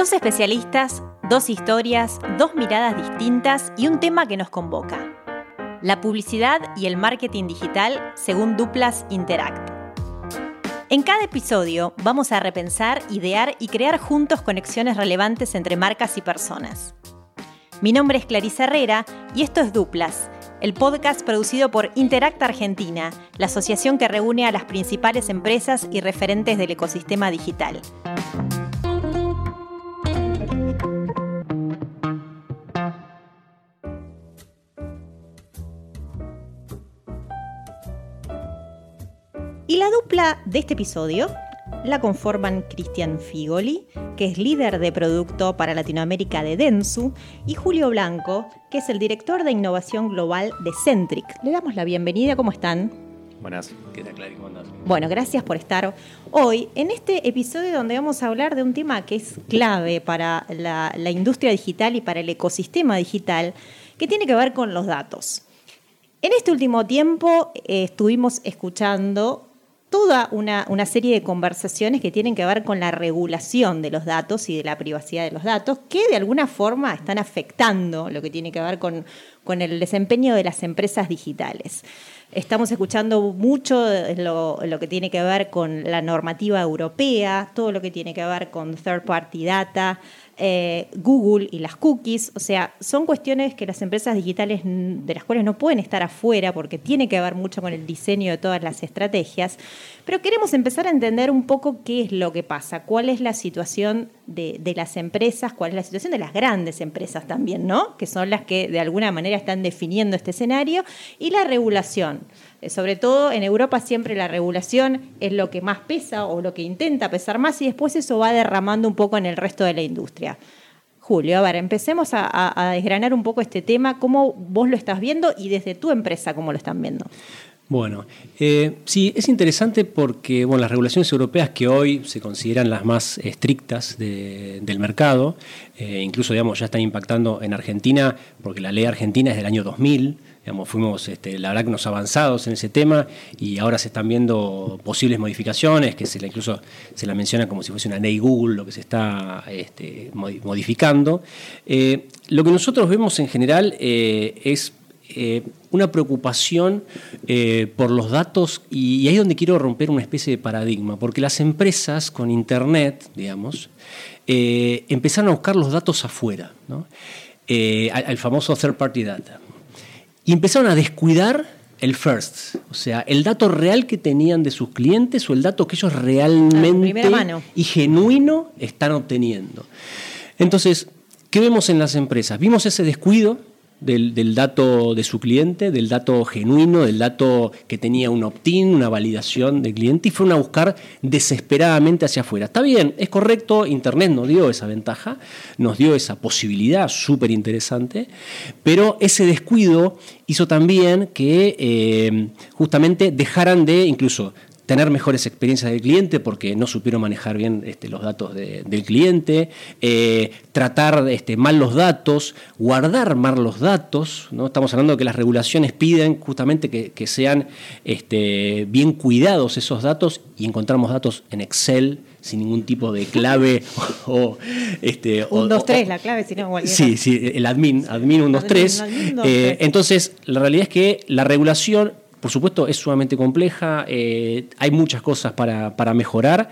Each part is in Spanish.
Dos especialistas, dos historias, dos miradas distintas y un tema que nos convoca. La publicidad y el marketing digital según Duplas Interact. En cada episodio vamos a repensar, idear y crear juntos conexiones relevantes entre marcas y personas. Mi nombre es Clarisa Herrera y esto es Duplas, el podcast producido por Interact Argentina, la asociación que reúne a las principales empresas y referentes del ecosistema digital. La dupla de este episodio la conforman Cristian Figoli, que es líder de producto para Latinoamérica de Densu, y Julio Blanco, que es el director de innovación global de Centric. Le damos la bienvenida, ¿cómo están? Buenas, ¿qué tal, Clary? ¿Cómo andás? Bueno, gracias por estar hoy en este episodio donde vamos a hablar de un tema que es clave para la, la industria digital y para el ecosistema digital, que tiene que ver con los datos. En este último tiempo eh, estuvimos escuchando toda una, una, serie de conversaciones que tienen que ver con la regulación de los datos y de la privacidad de los datos, que de alguna forma están afectando lo que tiene que ver con, con el desempeño de las empresas digitales. Estamos escuchando mucho lo, lo, que tiene que ver con la normativa europea, todo lo que tiene que ver con third party data, eh, Google y las cookies. O sea, son cuestiones que las empresas digitales de las cuales no pueden estar afuera porque tiene que ver mucho con el diseño de todas las estrategias. Pero queremos empezar a entender un poco qué es lo que pasa, cuál es la situación de, de las empresas, cuál es la situación de las grandes empresas también, ¿no? Que son las que de alguna manera están definiendo este escenario y la regulación. Eh, sobre todo en Europa siempre la regulación es lo que más pesa o lo que intenta pesar más y después eso va derramando un poco en el resto de la industria. Julio, a ver, empecemos a, desgranar un poco este tema, cómo vos lo estás viendo y desde tu empresa cómo lo están viendo. Bueno, eh, sí, es interesante porque las regulaciones europeas que hoy se consideran las más estrictas del mercado, eh, incluso digamos, ya están impactando en Argentina, porque la ley argentina es del año 2000, Fuimos, este, la verdad, que unos avanzados en ese tema y ahora se están viendo posibles modificaciones, que incluso se la menciona como si fuese una ley Google, lo que se está este, modificando. Eh, lo que nosotros vemos en general eh, es eh, una preocupación por los datos y, ahí es donde quiero romper una especie de paradigma, porque las empresas con Internet, digamos, empezaron a buscar los datos afuera, ¿no? al famoso third party data y empezaron a descuidar el first, o sea, el dato real que tenían de sus clientes o el dato que ellos realmente y genuino están obteniendo. Entonces, ¿qué vemos en las empresas? Vimos ese descuido del, dato de su cliente, del dato genuino, del dato que tenía un opt-in, una validación del cliente, y fueron a buscar desesperadamente hacia afuera. Está bien, es correcto, Internet nos dio esa ventaja, nos dio esa posibilidad súper interesante, pero ese descuido hizo también que eh, justamente dejaran de incluso tener mejores experiencias del cliente porque no supieron manejar bien este, los datos del cliente, eh, tratar este, mal los datos, guardar mal los datos. ¿no? Estamos hablando de que las regulaciones piden justamente que, sean este, bien cuidados esos datos y encontramos datos en Excel sin ningún tipo de clave o... Este, 1, 2, 3, la clave, si no Sí, sí, el admin, admin 1, 2, 3. Entonces, la realidad es que la regulación por supuesto, es sumamente compleja, eh, hay muchas cosas para, mejorar,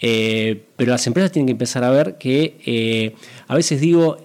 eh, pero las empresas tienen que empezar a ver que eh, a veces digo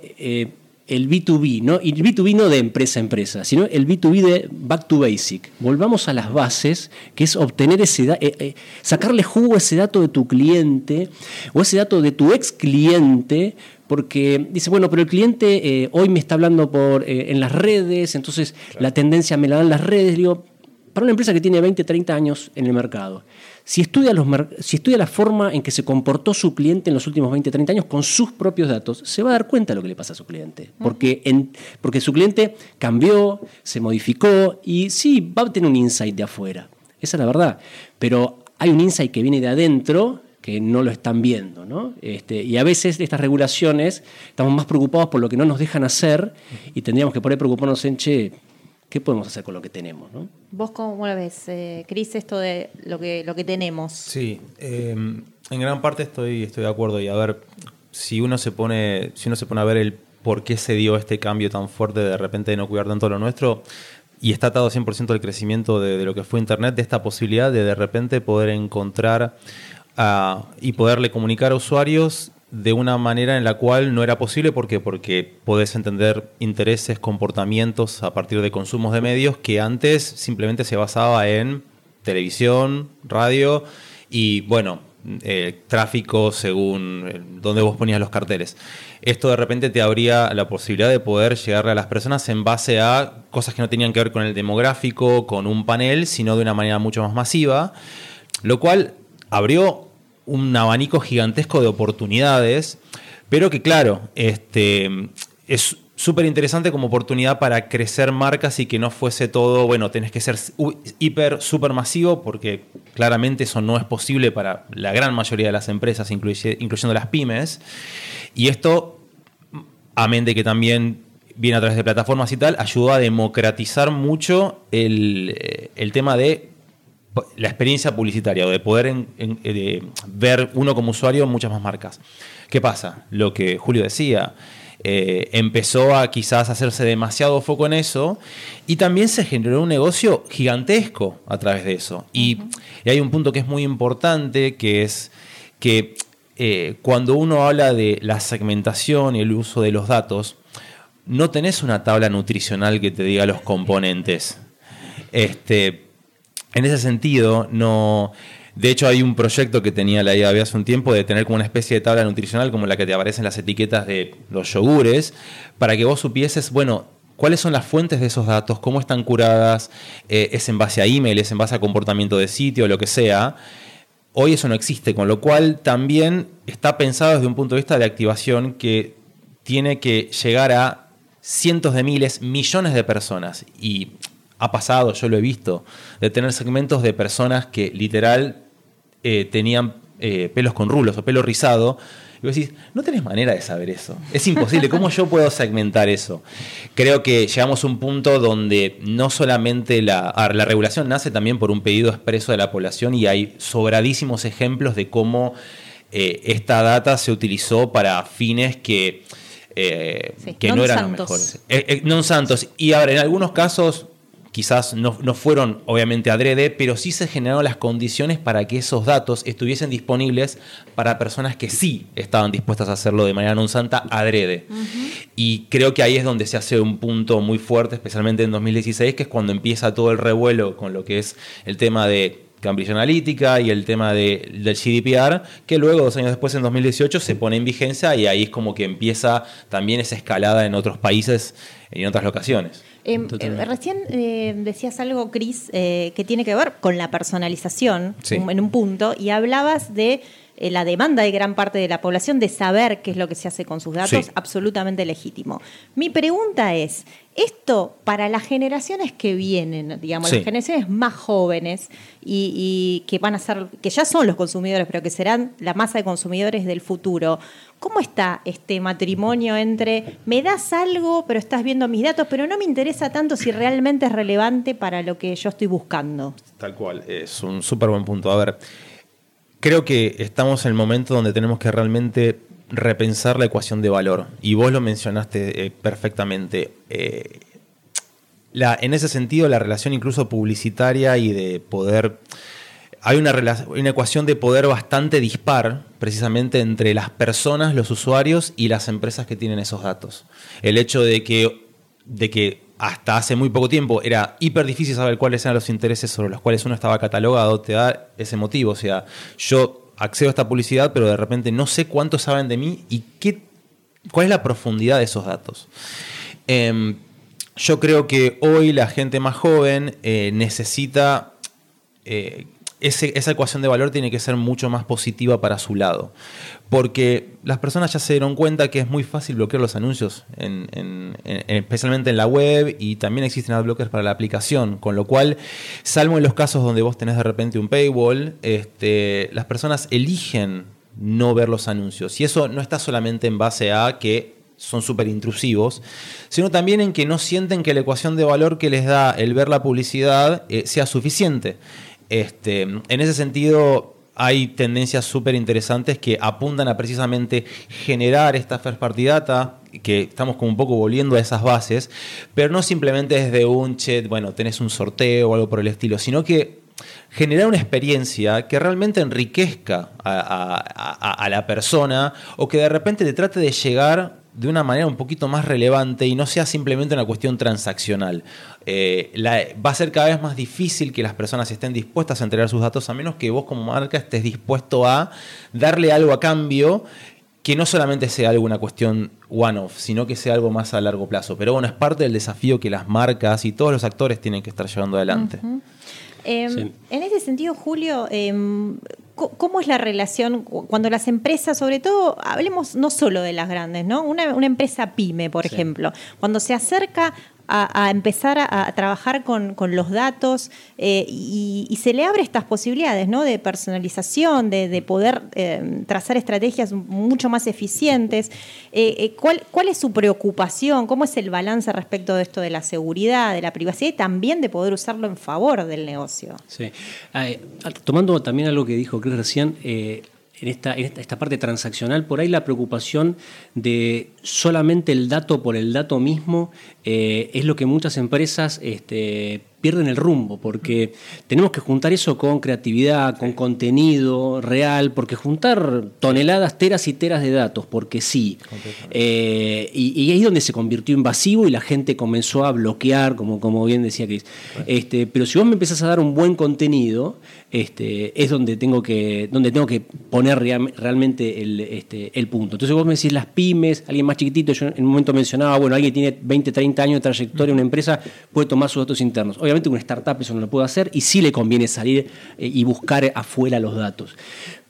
el B2B, ¿no? y el B2B no de empresa a empresa, sino el B2B de back to basic. Volvamos a las bases, que es obtener ese sacarle jugo a ese dato de tu cliente o ese dato de tu ex cliente porque dice, bueno, pero el cliente hoy me está hablando por, en las redes, entonces la tendencia me la dan las redes, digo, para una empresa que tiene 20, 30 años en el mercado, si estudia, los, si estudia la forma en que se comportó su cliente en los últimos 20, 30 años con sus propios datos, se va a dar cuenta de lo que le pasa a su cliente. Porque, en, porque su cliente cambió, se modificó y sí, va a tener un insight de afuera. Esa es la verdad. Pero hay un insight que viene de adentro que no lo están viendo. ¿no? Este, y a veces estas regulaciones estamos más preocupados por lo que no nos dejan hacer y tendríamos que por ahí preocuparnos en, che, ¿qué podemos hacer con lo que tenemos? ¿no? ¿Vos cómo lo ves, eh, Cris, esto de lo que, lo que tenemos? Sí, eh, en gran parte estoy, estoy de acuerdo. Y a ver, si uno se pone, si uno se pone a ver el por qué se dio este cambio tan fuerte de repente de no cuidar tanto lo nuestro, y está atado 100% al crecimiento de, lo que fue Internet, de esta posibilidad de de repente poder encontrar ah, y poderle comunicar a usuarios de una manera en la cual no era posible. ¿Por qué? Porque podés entender intereses, comportamientos a partir de consumos de medios que antes simplemente se basaba en televisión, radio y, bueno, eh, tráfico según eh, donde vos ponías los carteles. Esto de repente te abría la posibilidad de poder llegarle a las personas en base a cosas que no tenían que ver con el demográfico, con un panel, sino de una manera mucho más masiva, lo cual abrió un abanico gigantesco de oportunidades, pero que claro, este, es súper interesante como oportunidad para crecer marcas y que no fuese todo, bueno, tenés que ser hiper, súper masivo, porque claramente eso no es posible para la gran mayoría de las empresas, incluyendo las pymes. Y esto, amén de que también viene a través de plataformas y tal, ayudó a democratizar mucho el, el tema de la experiencia publicitaria o de poder eh, ver uno como usuario muchas más marcas. ¿Qué pasa? Lo que Julio decía, eh, empezó a quizás hacerse demasiado foco en eso y también se generó un negocio gigantesco a través de eso. Y, hay un punto que es muy importante, que es que eh, cuando uno habla de la segmentación y el uso de los datos, no tenés una tabla nutricional que te diga los componentes. Este, en ese sentido, no. De hecho, hay un proyecto que tenía la IAB hace un tiempo de tener como una especie de tabla nutricional como la que te aparecen las etiquetas de los yogures, para que vos supieses, bueno, cuáles son las fuentes de esos datos, cómo están curadas, eh, es en base a email, es en base a comportamiento de sitio, lo que sea. Hoy eso no existe, con lo cual también está pensado desde un punto de vista de activación que tiene que llegar a cientos de miles, millones de personas. Y ha pasado, yo lo he visto, de tener segmentos de personas que literal eh, tenían eh, pelos con rulos o pelo rizado. Y vos decís, no tenés manera de saber eso. Es imposible. ¿Cómo yo puedo segmentar eso? Creo que llegamos a un punto donde no solamente la, la regulación nace también por un pedido expreso de la población y hay sobradísimos ejemplos de cómo eh, esta data se utilizó para fines que, que no eran los mejores. no santos. Y ahora, en algunos casos quizás no, fueron obviamente adrede, pero sí se generaron las condiciones para que esos datos estuviesen disponibles para personas que sí estaban dispuestas a hacerlo de manera non santa adrede. Y creo que ahí es donde se hace un punto muy fuerte, especialmente en 2016, que es cuando empieza todo el revuelo con lo que es el tema de Cambridge Analytica y el tema de, del GDPR, que luego, dos años después, en 2018, se pone en vigencia y ahí es como que empieza también esa escalada en otros países y en otras locaciones. Em, eh, recién eh, decías algo, Cris, eh, que tiene que ver con la personalización en un punto, y hablabas de la demanda de gran parte de la población de saber qué es lo que se hace con sus datos, absolutamente legítimo. Mi pregunta es, esto para las generaciones que vienen, digamos, las generaciones más jóvenes y, que van a ser, que ya son los consumidores, pero que serán la masa de consumidores del futuro, ¿cómo está este matrimonio entre me das algo, pero estás viendo mis datos, pero no me interesa tanto si realmente es relevante para lo que yo estoy buscando? Tal cual, es un súper buen punto. A ver, creo que estamos en el momento donde tenemos que realmente repensar la ecuación de valor. Y vos lo mencionaste eh, perfectamente. Eh, en ese sentido, la relación incluso publicitaria y de poder... Hay una, una, ecuación de poder bastante dispar precisamente entre las personas, los usuarios y las empresas que tienen esos datos. El hecho de que, de que hasta hace muy poco tiempo era hiper difícil saber cuáles eran los intereses sobre los cuales uno estaba catalogado, te da ese motivo. O sea, yo accedo a esta publicidad, pero de repente no sé cuánto saben de mí y qué, cuál es la profundidad de esos datos. Em, yo creo que hoy la gente más joven eh, necesita eh, esa ecuación de valor tiene que ser mucho más positiva para su lado. Porque las personas ya se dieron cuenta que es muy fácil bloquear los anuncios, especialmente en la web, y también existen adblockers para la aplicación. Con lo cual, salvo en los casos donde vos tenés de repente un paywall, este, las personas eligen no ver los anuncios. Y eso no está solamente en base a que son súper intrusivos, sino también en que no sienten que la ecuación de valor que les da el ver la publicidad eh, sea suficiente. Este, en ese sentido, hay tendencias súper interesantes que apuntan a precisamente generar esta first party data, que estamos como un poco volviendo a esas bases, pero no simplemente desde un chat, bueno, tenés un sorteo o algo por el estilo, sino que generar una experiencia que realmente enriquezca a, la persona o que de repente te trate de llegar de una manera un poquito más relevante y no sea simplemente una cuestión transaccional. Eh, va a ser cada vez más difícil que las personas estén dispuestas a entregar sus datos a menos que vos como marca estés dispuesto a darle algo a cambio que no solamente sea algo una cuestión one-off, sino que sea algo más a largo plazo. Pero bueno, es parte del desafío que las marcas y todos los actores tienen que estar llevando adelante. Em, en ese sentido, Julio, em, ¿cómo es la relación cuando las empresas, sobre todo, hablemos no solo de las grandes, ¿no? Una, empresa pyme, por ejemplo, cuando se acerca a, empezar a, trabajar con, los datos eh, y, se le abre estas posibilidades ¿no? de personalización, de, poder eh, trazar estrategias mucho más eficientes. Eh, ¿cuál, ¿Cuál es su preocupación? ¿Cómo es el balance respecto de esto de la seguridad, de la privacidad y también de poder usarlo en favor del negocio? Sí. tomando también algo que dijo Chris recién, en esta, esta, parte transaccional, por ahí la preocupación de solamente el dato por el dato mismo eh, es lo que muchas empresas este, pierden el rumbo, porque tenemos que juntar eso con creatividad, con contenido real, porque juntar toneladas, teras y teras de datos, porque sí. Eh, y, ahí es donde se convirtió invasivo y la gente comenzó a bloquear, como, como bien decía Chris. Este, pero si vos me empezás a dar un buen contenido, este, es donde tengo que, donde tengo que poner realmente el, este, el punto. Entonces vos me decís las pymes, alguien más chiquitito, yo en un momento mencionaba, bueno, alguien tiene 20, 30 años de trayectoria, una empresa puede tomar sus datos internos obviamente una startup eso no lo puede hacer y sí le conviene salir eh, y buscar afuera los datos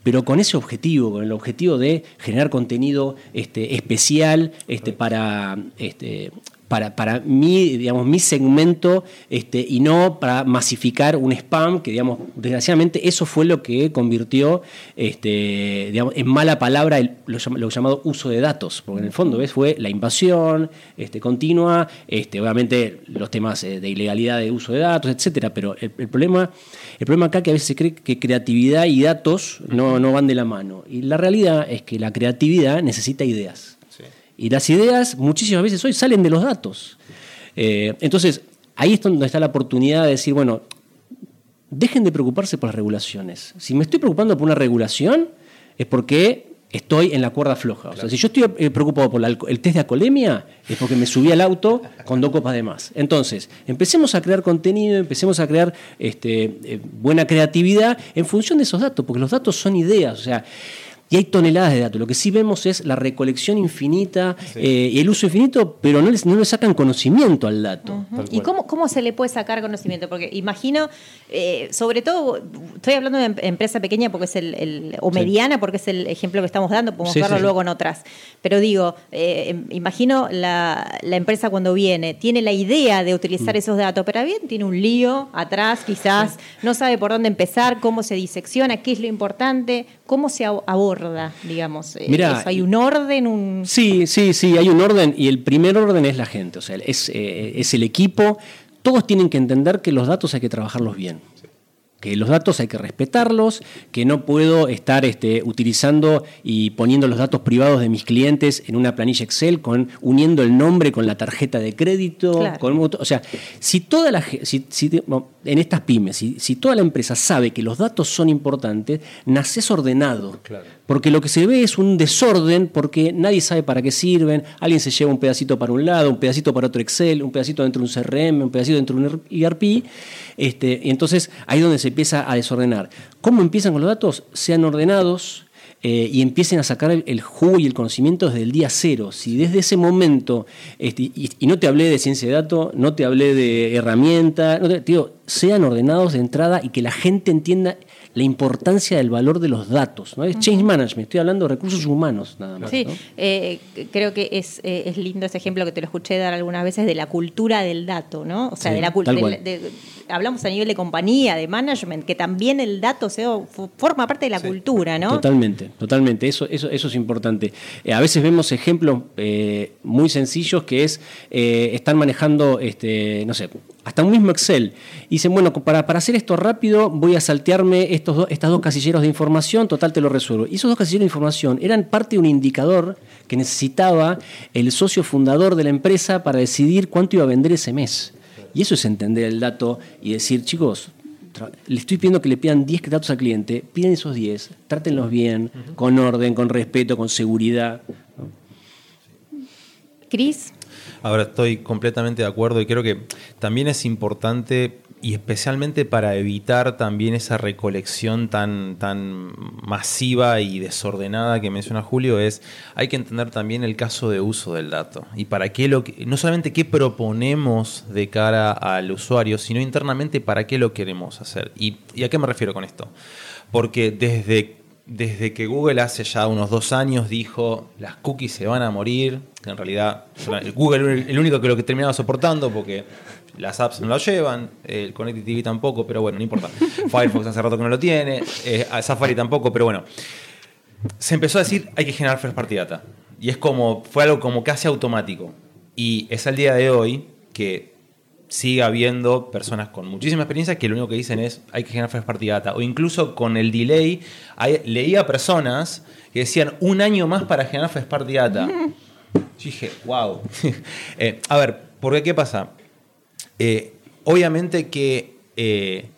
pero con ese objetivo, con el objetivo de generar contenido este, especial para, para, para mi, digamos, mi segmento este, y no para masificar un spam, que digamos, desgraciadamente eso fue lo que convirtió este, digamos, en mala palabra lo, llamado uso de datos, porque en el fondo ¿ves? fue la invasión este, continua, este, obviamente los temas eh, de ilegalidad de uso de datos, etcétera, pero el, problema, el problema acá que a veces se cree que creatividad y datos no, no van de la mano. Y la realidad es que la creatividad necesita ideas. Y las ideas muchísimas veces hoy salen de los datos. Eh, entonces, ahí es donde está la oportunidad de decir, bueno, dejen de preocuparse por las regulaciones. Si me estoy preocupando por una regulación, es porque estoy en la cuerda floja. O sea, si yo estoy eh, preocupado por el test de acolemia, es porque me subí al auto con dos copas de más. Entonces, empecemos a crear contenido, empecemos a crear este, eh, buena creatividad en función de esos datos, porque los datos son ideas. O sea, y hay toneladas de datos. Lo que sí vemos es la recolección infinita eh, y el uso infinito, pero no, les, no le sacan conocimiento al dato. ¿Y cómo, cómo se le puede sacar conocimiento? Porque imagino, eh, sobre todo, estoy hablando de em, empresa pequeña porque es el, o mediana porque es el ejemplo que estamos dando, podemos verlo luego en otras. Pero digo, eh, em, imagino la, empresa cuando viene, tiene la idea de utilizar mm. esos datos, pero bien tiene un lío atrás, quizás, no sabe por dónde empezar, cómo se disecciona, qué es lo importante, cómo se aborda digamos? Eh, ¿Hay un orden? Un... Sí, sí, sí, hay un orden y el primer orden es la gente, o sea, es, eh, es el equipo. Todos tienen que entender que los datos hay que trabajarlos bien que los datos hay que respetarlos, que no puedo estar este, utilizando y poniendo los datos privados de mis clientes en una planilla Excel, con, uniendo el nombre con la tarjeta de crédito. o sea, si toda la si, en estas pymes, si, si, toda la empresa sabe que los datos son importantes, naces ordenado. Porque lo que se ve es un desorden porque nadie sabe para qué sirven, alguien se lleva un pedacito para un lado, un pedacito para otro Excel, un pedacito dentro de un CRM, un pedacito dentro de un ERP, este, y entonces ahí es donde se empieza a desordenar. ¿Cómo empiezan con los datos? Sean ordenados, eh, y empiecen a sacar el, jugo y el conocimiento desde el día cero. Si desde ese momento, este, y, no te hablé de ciencia de datos, no te hablé de herramienta, no digo, sean ordenados de entrada y que la gente entienda la importancia del valor de los datos. ¿no? Es change management, estoy hablando de recursos humanos nada más. Sí, eh, creo que es, eh, es, lindo ese ejemplo que te lo escuché dar algunas veces de la cultura del dato, ¿no? O sea, de la cultura. Hablamos a nivel de compañía, de management, que también el dato se, forma parte de la cultura, ¿no? Totalmente, totalmente. Eso, eso, eso es importante. Eh, a veces vemos ejemplos muy sencillos que es, están manejando, este, no sé, hasta un mismo Excel. Y dicen, bueno, para, para hacer esto rápido voy a saltearme estos dos, estas dos casilleros de información, total te lo resuelvo. Y esos dos casilleros de información eran parte de un indicador que necesitaba el socio fundador de la empresa para decidir cuánto iba a vender ese mes. Y eso es entender el dato y decir, chicos, le estoy pidiendo que le pidan 10 datos al cliente, piden esos 10, trátenlos bien, con orden, con respeto, con seguridad. Cris. Ahora estoy completamente de acuerdo y creo que también es importante y especialmente para evitar también esa recolección tan, tan masiva y desordenada que menciona Julio, es hay que entender también el caso de uso del dato y para qué lo no solamente qué proponemos de cara al usuario, sino internamente para qué lo queremos hacer. ¿Y, y a qué me refiero con esto? Porque desde desde que Google hace ya unos dos años dijo las cookies se van a morir, que en realidad Google el único que lo que terminaba soportando porque las apps no lo llevan, el Connected TV tampoco, pero bueno, no importa. Firefox hace rato que no lo tiene, eh, Safari tampoco, pero bueno. Se empezó a decir hay que generar first party data. Y es como, fue algo como casi automático. Y es al día de hoy que sigue habiendo personas con muchísima experiencia que lo único que dicen es hay que generar first party data. O incluso con el delay, leía personas que decían un año más para generar first party data. Yo dije, wow. Eh, a ver, ¿por qué qué pasa? Eh, obviamente que eh,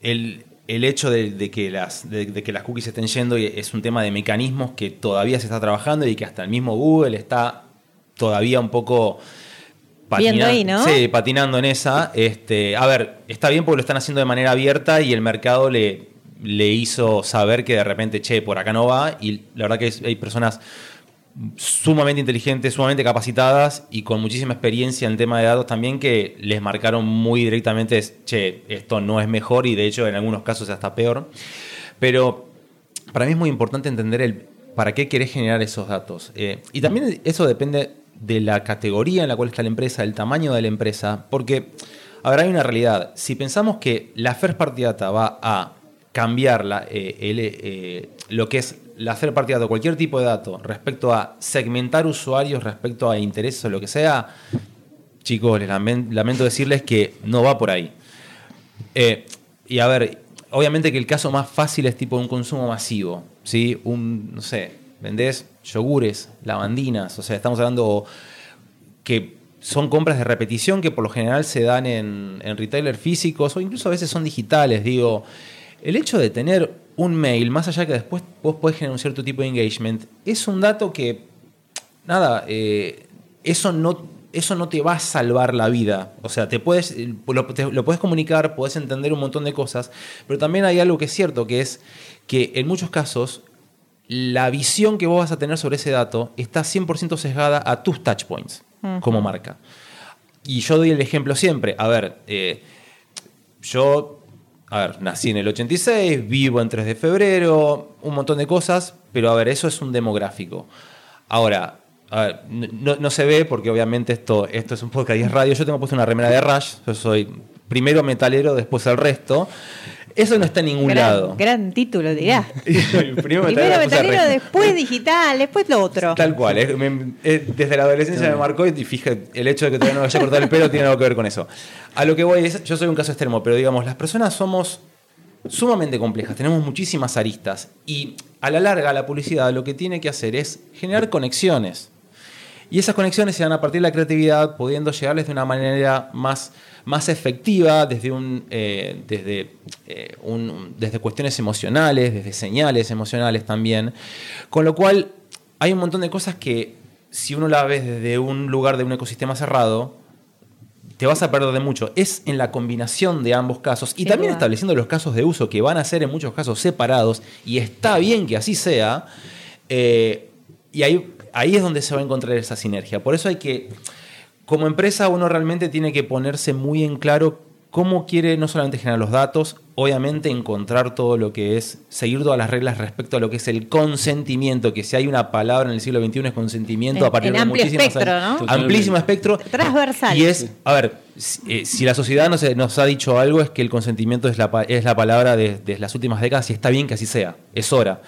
el, hecho de, que las, de, que las cookies estén yendo es un tema de mecanismos que todavía se está trabajando y que hasta el mismo Google está todavía un poco patinando, sí, patinando en esa. Este, a ver, está bien porque lo están haciendo de manera abierta y el mercado le, le hizo saber que de repente, che, por acá no va. Y la verdad que hay personas sumamente inteligentes, sumamente capacitadas y con muchísima experiencia en tema de datos también que les marcaron muy directamente, che, esto no es mejor y de hecho en algunos casos hasta peor. Pero para mí es muy importante entender el para qué querés generar esos datos. Eh, y también eso depende de la categoría en la cual está la empresa, el tamaño de la empresa, porque, a ver, hay una realidad. Si pensamos que la First Party Data va a cambiar la, eh, eh, lo que es la First Party Data, cualquier tipo de dato, respecto a segmentar usuarios, respecto a intereses o lo que sea, chicos, les lamento decirles que no va por ahí. Eh, y a ver, obviamente que el caso más fácil es tipo un consumo masivo, ¿sí? Un, no sé, vendés yogures, lavandinas, o sea, estamos hablando que son compras de repetición que por lo general se dan en, en retailers físicos o incluso a veces son digitales, digo, el hecho de tener un mail, más allá que después vos podés generar un cierto tipo de engagement, es un dato que, nada, eh, eso no eso no te va a salvar la vida. O sea, te puedes, lo, lo, puedes comunicar, puedes entender un montón de cosas, pero también hay algo que es cierto, que es que en muchos casos la visión que vos vas a tener sobre ese dato está 100% sesgada a tus touch points como marca. Y yo doy el ejemplo siempre. A ver, eh, yo, a ver, nací en el 86, vivo en 3 de febrero, un montón de cosas, pero a ver, eso es un demográfico. Ahora, a ver, no, no, se ve porque obviamente esto, esto es un podcast y es radio. Yo tengo puesto una remera de Rush, yo soy primero metalero, después el resto. Eso no está en ningún lado. Gran título, dirá. Primero metalero, después digital, después lo otro. Tal cual. desde la adolescencia me marcó y fíjate, el hecho de que todavía no vaya a cortar el pelo tiene algo que ver con eso. A lo que voy es, yo soy un caso extremo, pero digamos, las personas somos sumamente complejas, tenemos muchísimas aristas y a la larga la publicidad lo que tiene que hacer es generar conexiones. Y esas conexiones se dan a partir de la creatividad, pudiendo llegarles de una manera más más efectiva desde, un, eh, desde, eh, un, desde cuestiones emocionales, desde señales emocionales también. Con lo cual hay un montón de cosas que si uno la ves desde un lugar de un ecosistema cerrado, te vas a perder de mucho. Es en la combinación de ambos casos y también estableciendo los casos de uso que van a ser en muchos casos separados y está bien que así sea. Eh, y ahí, ahí es donde se va a encontrar esa sinergia. Por eso hay que como empresa uno realmente tiene que ponerse muy en claro cómo quiere no solamente generar los datos, obviamente encontrar todo lo que es, seguir todas las reglas respecto a lo que es el consentimiento, que si hay una palabra en el siglo XXI es consentimiento a partir de amplio espectro, ¿no? Amplísimo espectro. Transversal. Y es, a ver, si, eh, la sociedad nos, nos, ha dicho algo es que el consentimiento es la, es la palabra de, las últimas décadas y está bien que así sea, es hora.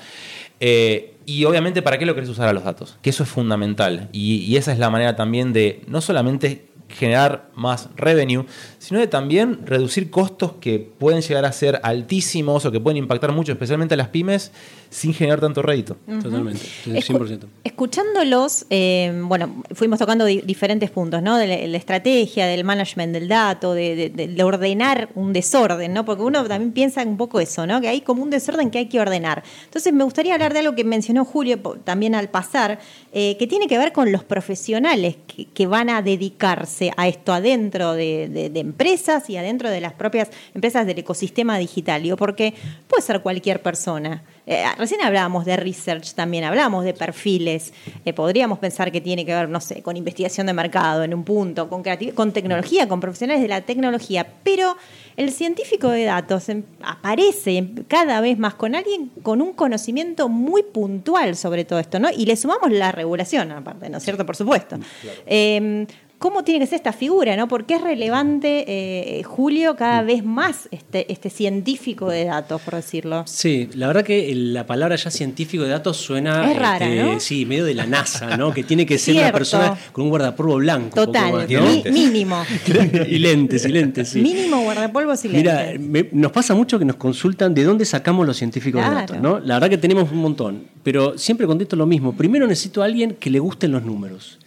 Eh, y obviamente, ¿para qué lo querés usar a los datos? Que eso es fundamental. Y, y esa es la manera también de no solamente generar más revenue, sino de también reducir costos que pueden llegar a ser altísimos o que pueden impactar mucho, especialmente a las pymes, sin generar tanto rédito. Totalmente, Escu 100%. escuchándolos, eh, bueno, fuimos tocando di diferentes puntos, ¿no? De la, la, estrategia, del management del dato, de, de, de, ordenar un desorden, ¿no? Porque uno también piensa un poco eso, ¿no? Que hay como un desorden que hay que ordenar. Entonces, me gustaría hablar de algo que mencionó Julio también al pasar, eh, que tiene que ver con los profesionales que, van a dedicarse a esto adentro de, de, empresas y adentro de las propias empresas del ecosistema digital. Digo, porque puede ser cualquier persona. Eh, recién hablábamos de research también, hablábamos de perfiles. Eh, podríamos pensar que tiene que ver, no sé, con investigación de mercado en un punto, con, con tecnología, con profesionales de la tecnología, pero el científico de datos em, aparece cada vez más con alguien con un conocimiento muy puntual sobre todo esto, ¿no? Y le sumamos la regulación, aparte, ¿no es cierto? Por supuesto. Claro. Eh, cómo tiene que ser esta figura, ¿no? Porque es relevante, eh, Julio, cada vez más este, este científico de datos, por decirlo. Sí, la verdad que la palabra ya científico de datos suena. Es rara, este, ¿no? Sí, medio de la NASA, ¿no? Que tiene que ser una persona con un guardapolvo blanco. Total, más, ¿no? Mi, mínimo. y lentes, y lentes, sí. Mínimo guardapolvos y Mira, lentes. me, nos pasa mucho que nos consultan de dónde sacamos los científicos claro. de datos, ¿no? La verdad que tenemos un montón, pero siempre contesto lo mismo. Primero necesito a alguien que le gusten los números.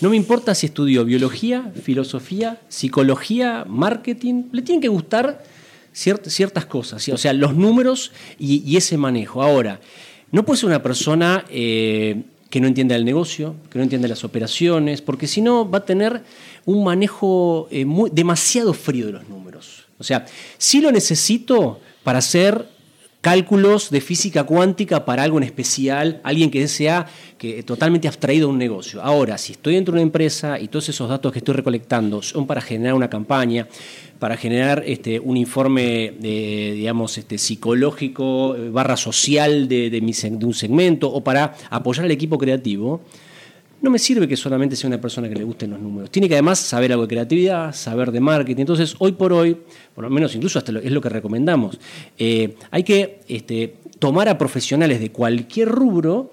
No me importa si estudió biología, filosofía, psicología, marketing, le tienen que gustar ciert ciertas cosas, o sea, los números y, ese manejo. Ahora, no puede ser una persona eh, que no entienda el negocio, que no entienda las operaciones, porque si no va a tener un manejo eh, muy, demasiado frío de los números. O sea, sí lo necesito para hacer cálculos de física cuántica para algo en especial, alguien que sea que, totalmente abstraído de un negocio. Ahora, si estoy dentro de una empresa y todos esos datos que estoy recolectando son para generar una campaña, para generar este, un informe, digamos, este, psicológico, barra social de, de, mi, de un segmento, o para apoyar al equipo creativo, no me sirve que solamente sea una persona que le gusten los números. Tiene que además saber algo de creatividad, saber de marketing. Entonces, hoy por hoy, por lo menos incluso hasta lo, es lo que recomendamos, eh, hay que este, tomar a profesionales de cualquier rubro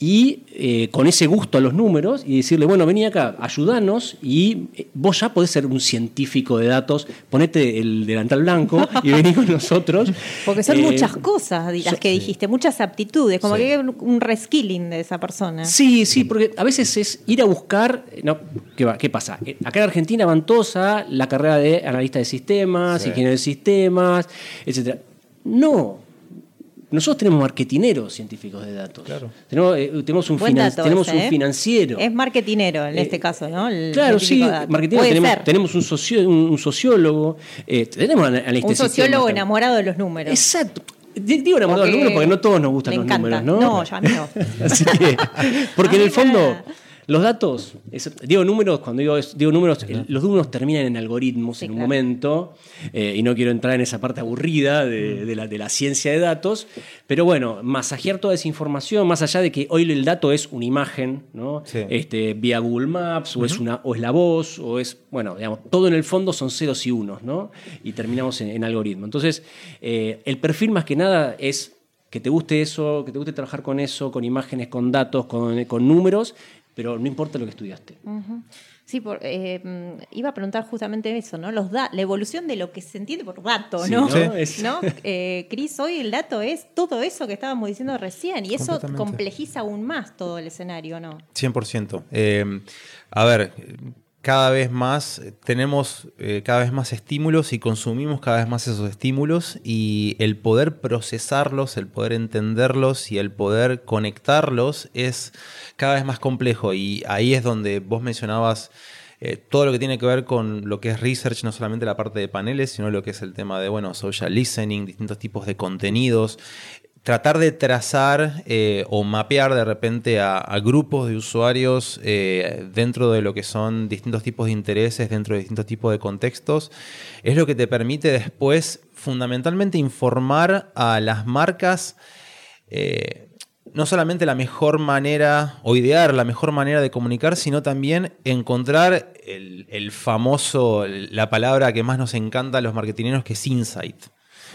y eh, con ese gusto a los números y decirle, bueno, vení acá, ayudanos y vos ya podés ser un científico de datos, ponete el delantal blanco y vení con nosotros. Porque son eh, muchas cosas las so, que dijiste, muchas aptitudes, como sí. que hay un reskilling de esa persona. Sí, sí, porque a veces es ir a buscar, no, ¿qué, va? ¿qué pasa? Acá en Argentina van todos a la carrera de analista de sistemas, sí. ingeniero de sistemas, etc. No, nosotros tenemos marketineros científicos de datos. Claro. Tenemos, eh, tenemos, un, finan dato tenemos ese, un ¿eh? financiero. Es marketinero en eh, este caso, ¿no? El claro, sí, marketinero. Tenemos, tenemos, un, socio, un sociólogo. Eh, tenemos analista Un sociólogo enamorado de los números. Exacto. Digo enamorado de los números porque no todos nos gustan los encanta. números, ¿no? No, ya no. Así que, porque en el fondo. Los datos, es, digo números, cuando digo, digo números, el, los números terminan en algoritmos sí, en un claro. momento, eh, y no quiero entrar en esa parte aburrida de, de, la, de, la, ciencia de datos, pero bueno, masajear toda esa información, más allá de que hoy el dato es una imagen, ¿no? Sí. Este, vía Google Maps, o, uh -huh. es una, o es la voz, o es, bueno, digamos, todo en el fondo son ceros y unos, ¿no? Y terminamos en, en algoritmo. Entonces, eh, el perfil más que nada es que te guste eso, que te guste trabajar con eso, con imágenes, con datos, con, con números, pero no importa lo que estudiaste. Uh -huh. Sí, por, eh, iba a preguntar justamente eso, ¿no? Los da la evolución de lo que se entiende por dato, Sí, ¿no? Es- ¿No? Eh, Cris, hoy el dato es todo eso que estábamos diciendo recién y eso complejiza aún más todo el escenario, ¿no? 100%. Eh, a ver, cada vez más eh, tenemos eh, cada vez más estímulos y consumimos cada vez más esos estímulos y el poder procesarlos, el poder entenderlos y el poder conectarlos es cada vez más complejo. Y ahí es donde vos mencionabas eh, todo lo que tiene que ver con lo que es research, no solamente la parte de paneles, sino lo que es el tema de, bueno, social listening, distintos tipos de contenidos, tratar de trazar eh, o mapear de repente a, grupos de usuarios eh, dentro de lo que son distintos tipos de intereses, dentro de distintos tipos de contextos, es lo que te permite después fundamentalmente informar a las marcas eh, no solamente la mejor manera o idear la mejor manera de comunicar, sino también encontrar el, el famoso, la palabra que más nos encanta a los marketineros que es insight.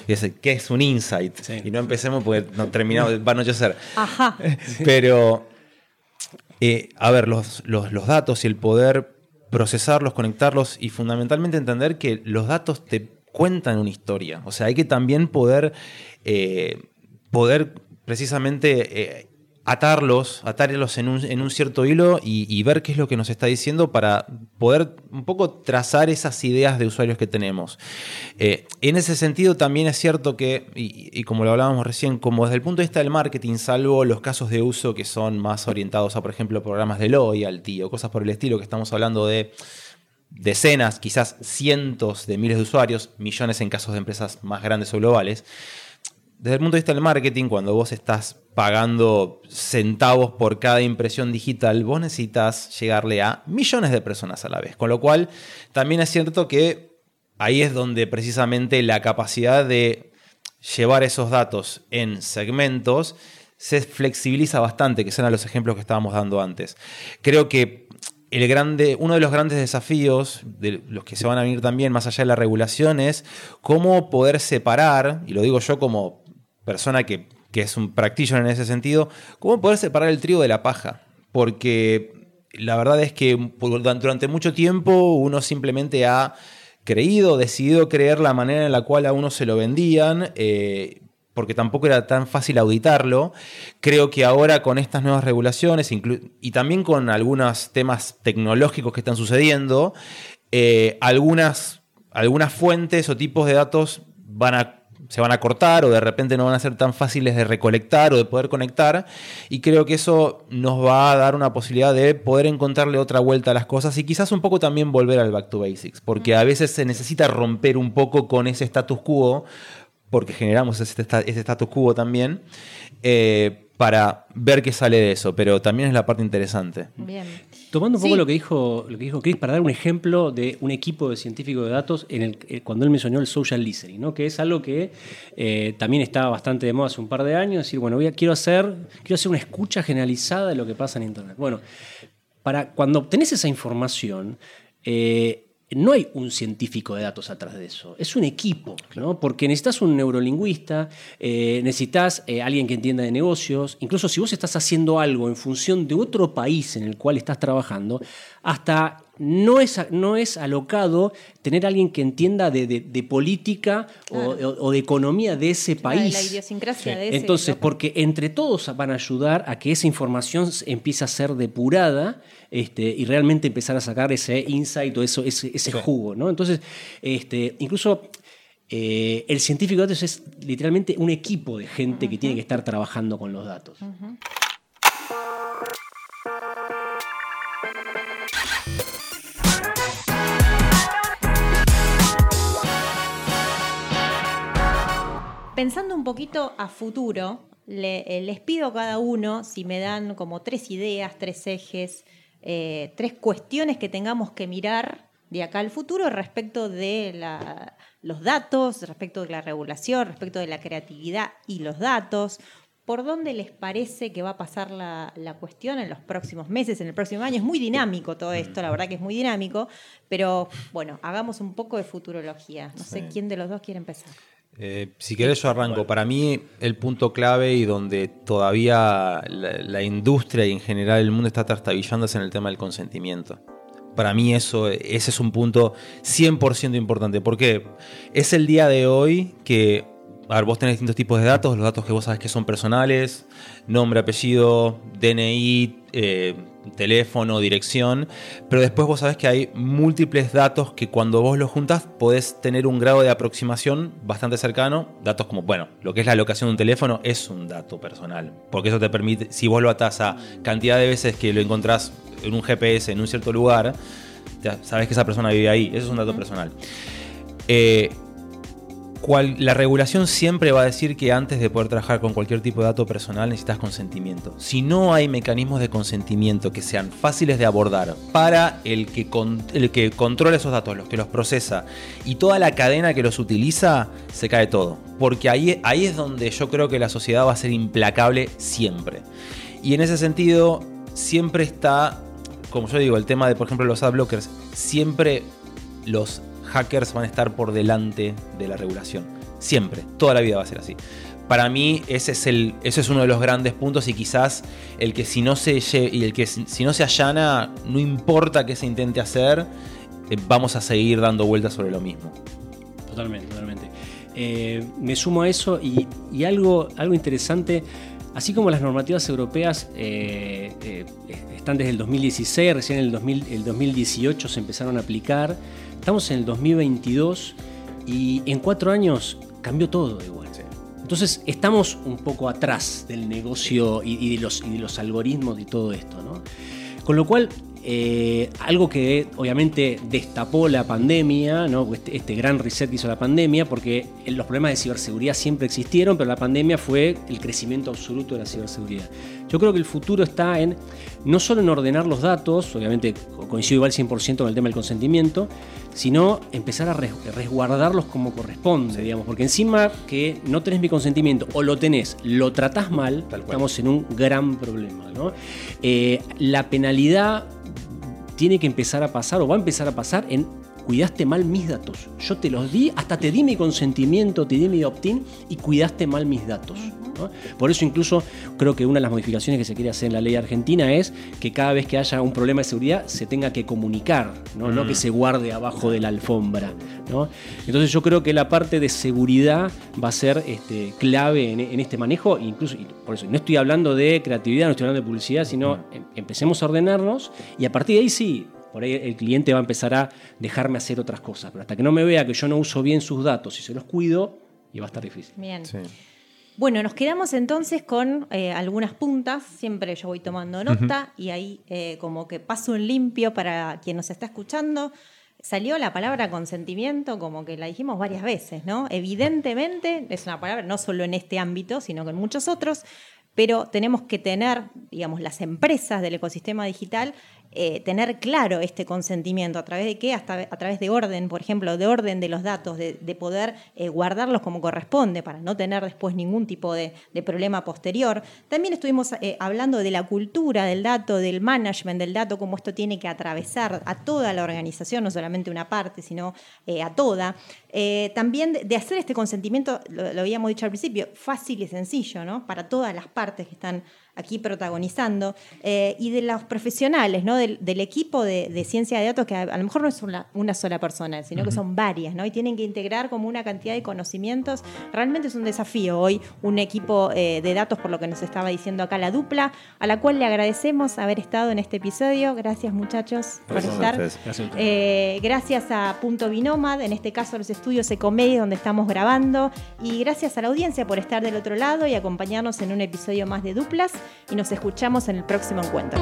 ¿Qué es un insight? Y no empecemos porque no, terminamos, va a anochecer. Ajá. Pero, eh, a ver, los, los, datos y el poder procesarlos, conectarlos y fundamentalmente entender que los datos te cuentan una historia. O sea, hay que también poder, eh, poder precisamente eh, atarlos, atarlos en un, en un cierto hilo y, ver qué es lo que nos está diciendo para poder un poco trazar esas ideas de usuarios que tenemos. Eh, en ese sentido también es cierto que, y, como lo hablábamos recién, como desde el punto de vista del marketing, salvo los casos de uso que son más orientados a, por ejemplo, programas de loyalty o cosas por el estilo, que estamos hablando de decenas, quizás cientos de miles de usuarios, millones en casos de empresas más grandes o globales, desde el punto de vista del marketing, cuando vos estás pagando centavos por cada impresión digital, vos necesitas llegarle a millones de personas a la vez. Con lo cual, también es cierto que ahí es donde precisamente la capacidad de llevar esos datos en segmentos se flexibiliza bastante, que sean los ejemplos que estábamos dando antes. Creo que el grande, uno de los grandes desafíos, de los que se van a venir también más allá de la regulación, es cómo poder separar, y lo digo yo como persona que, es un practitioner en ese sentido, cómo poder separar el trigo de la paja. Porque la verdad es que durante mucho tiempo uno simplemente ha creído, decidido creer la manera en la cual a uno se lo vendían, eh, porque tampoco era tan fácil auditarlo. Creo que ahora con estas nuevas regulaciones y también con algunos temas tecnológicos que están sucediendo, eh, algunas, algunas fuentes o tipos de datos van a se van a cortar o de repente no van a ser tan fáciles de recolectar o de poder conectar. Y creo que eso nos va a dar una posibilidad de poder encontrarle otra vuelta a las cosas y quizás un poco también volver al back to basics, porque a veces se necesita romper un poco con ese status quo, porque generamos ese, status quo también. Eh, para ver qué sale de eso, pero también es la parte interesante. Bien. Tomando un poco lo que dijo lo que dijo Chris, para dar un ejemplo de un equipo de científicos de datos en el, eh, cuando él mencionó el social listening, ¿no? que es algo que eh, también estaba bastante de moda hace un par de años, decir, bueno, voy a, quiero, hacer, quiero hacer una escucha generalizada de lo que pasa en Internet. Bueno, para cuando obtenés esa información, eh, no hay un científico de datos atrás de eso, es un equipo, ¿no? porque necesitas un neurolingüista, eh, necesitas eh, alguien que entienda de negocios, incluso si vos estás haciendo algo en función de otro país en el cual estás trabajando, hasta no es, no es alocado tener alguien que entienda de, política o, de economía de ese país. La idiosincrasia de ese Entonces, porque entre todos van a ayudar a que esa información empiece a ser depurada este, y realmente empezar a sacar ese insight o eso, ese, ese jugo. ¿no? Entonces, este, incluso eh, el científico de datos es literalmente un equipo de gente que tiene que estar trabajando con los datos. Pensando un poquito a futuro, eh, les pido a cada uno si me dan como tres ideas, tres ejes, eh, tres cuestiones que tengamos que mirar de acá al futuro respecto de los datos, respecto de la regulación, respecto de la creatividad y los datos. ¿Por dónde les parece que va a pasar la, cuestión en los próximos meses, en el próximo año? Es muy dinámico todo esto, la verdad que es muy dinámico, pero bueno, hagamos un poco de futurología. No sé quién de los dos quiere empezar. Eh, si querés yo arranco. Para mí el punto clave y donde todavía la, industria y en general el mundo está trastabillando es en el tema del consentimiento. Para mí eso, ese es un punto 100% importante, porque es el día de hoy que, a ver, vos tenés distintos tipos de datos, los datos que vos sabes que son personales, nombre, apellido, DNI, eh, teléfono, dirección, pero después vos sabés que hay múltiples datos que cuando vos los juntas podés tener un grado de aproximación bastante cercano. Datos como, bueno, lo que es la locación de un teléfono es un dato personal, porque eso te permite, si vos lo atás a cantidad de veces que lo encontrás en un GPS en un cierto lugar, sabés que esa persona vive ahí, eso es un dato personal. Eh, la regulación siempre va a decir que antes de poder trabajar con cualquier tipo de dato personal necesitas consentimiento. Si no hay mecanismos de consentimiento que sean fáciles de abordar para el que, el que controla esos datos, los que los procesa y toda la cadena que los utiliza, se cae todo. Porque ahí, ahí es donde yo creo que la sociedad va a ser implacable siempre. Y en ese sentido, siempre está, como yo digo, el tema de, por ejemplo, los adblockers, siempre los hackers van a estar por delante de la regulación. Siempre, toda la vida va a ser así. Para mí ese es, el, ese es uno de los grandes puntos y quizás el que si no se, y el que si no se allana, no importa qué se intente hacer, eh, vamos a seguir dando vueltas sobre lo mismo. Totalmente, totalmente. Eh, me sumo a eso y, algo, algo interesante, así como las normativas europeas eh, están desde el 2016, recién en el, el 2018 se empezaron a aplicar, estamos en el 2022 y en cuatro años cambió todo igual. Entonces estamos un poco atrás del negocio y, de, los, y de los algoritmos y todo esto. ¿no? Con lo cual eh, algo que obviamente destapó la pandemia, ¿no? este, este, gran reset que hizo la pandemia, porque los problemas de ciberseguridad siempre existieron, pero la pandemia fue el crecimiento absoluto de la ciberseguridad. Yo creo que el futuro está en no solo en ordenar los datos, obviamente coincido igual 100% con el tema del consentimiento, sino empezar a resguardarlos como corresponde, digamos, porque encima que no tenés mi consentimiento o lo tenés, lo tratás mal, estamos en un gran problema. Eh, la penalidad tiene que empezar a pasar o va a empezar a pasar en cuidaste mal mis datos. Yo te los di, hasta te di mi consentimiento, te di mi opt-in y cuidaste mal mis datos. Por eso incluso creo que una de las modificaciones que se quiere hacer en la ley argentina es que cada vez que haya un problema de seguridad se tenga que comunicar, no, no que mm. se guarde abajo de la alfombra. Entonces yo creo que la parte de seguridad va a ser este, clave en, este manejo, incluso, por eso no estoy hablando de creatividad, no estoy hablando de publicidad, sino mm. em, empecemos a ordenarnos y a partir de ahí sí, por ahí el cliente va a empezar a dejarme hacer otras cosas. Pero hasta que no me vea que yo no uso bien sus datos y se los cuido, y va a estar difícil. Bien. Bueno, nos quedamos entonces con eh, algunas puntas. Siempre yo voy tomando nota y ahí eh, como que paso un limpio para quien nos está escuchando. Salió la palabra consentimiento como que la dijimos varias veces, ¿no? Evidentemente es una palabra no solo en este ámbito, sino que en muchos otros, pero tenemos que tener, digamos, las empresas del ecosistema digital eh, tener claro este consentimiento, a través de qué, hasta a través de orden, por ejemplo, de orden de los datos, de, poder eh, guardarlos como corresponde para no tener después ningún tipo de, problema posterior. También estuvimos eh, hablando de la cultura del dato, del management del dato, cómo esto tiene que atravesar a toda la organización, no solamente una parte, sino a toda. también de, hacer este consentimiento, lo, lo habíamos dicho al principio, fácil y sencillo, ¿no? Para todas las partes que están aquí protagonizando, eh, y de los profesionales, ¿no? del, equipo de, ciencia de datos, que a, lo mejor no es una, sola persona, sino que son varias, ¿no? y tienen que integrar como una cantidad de conocimientos. Realmente es un desafío hoy un equipo eh, de datos, por lo que nos estaba diciendo acá la dupla, a la cual le agradecemos haber estado en este episodio. Gracias muchachos por estar. Gracias. Eh, gracias a Punto Binomad, en este caso los estudios Ecomedia donde estamos grabando, y gracias a la audiencia por estar del otro lado y acompañarnos en un episodio más de Duplas y nos escuchamos en el próximo encuentro.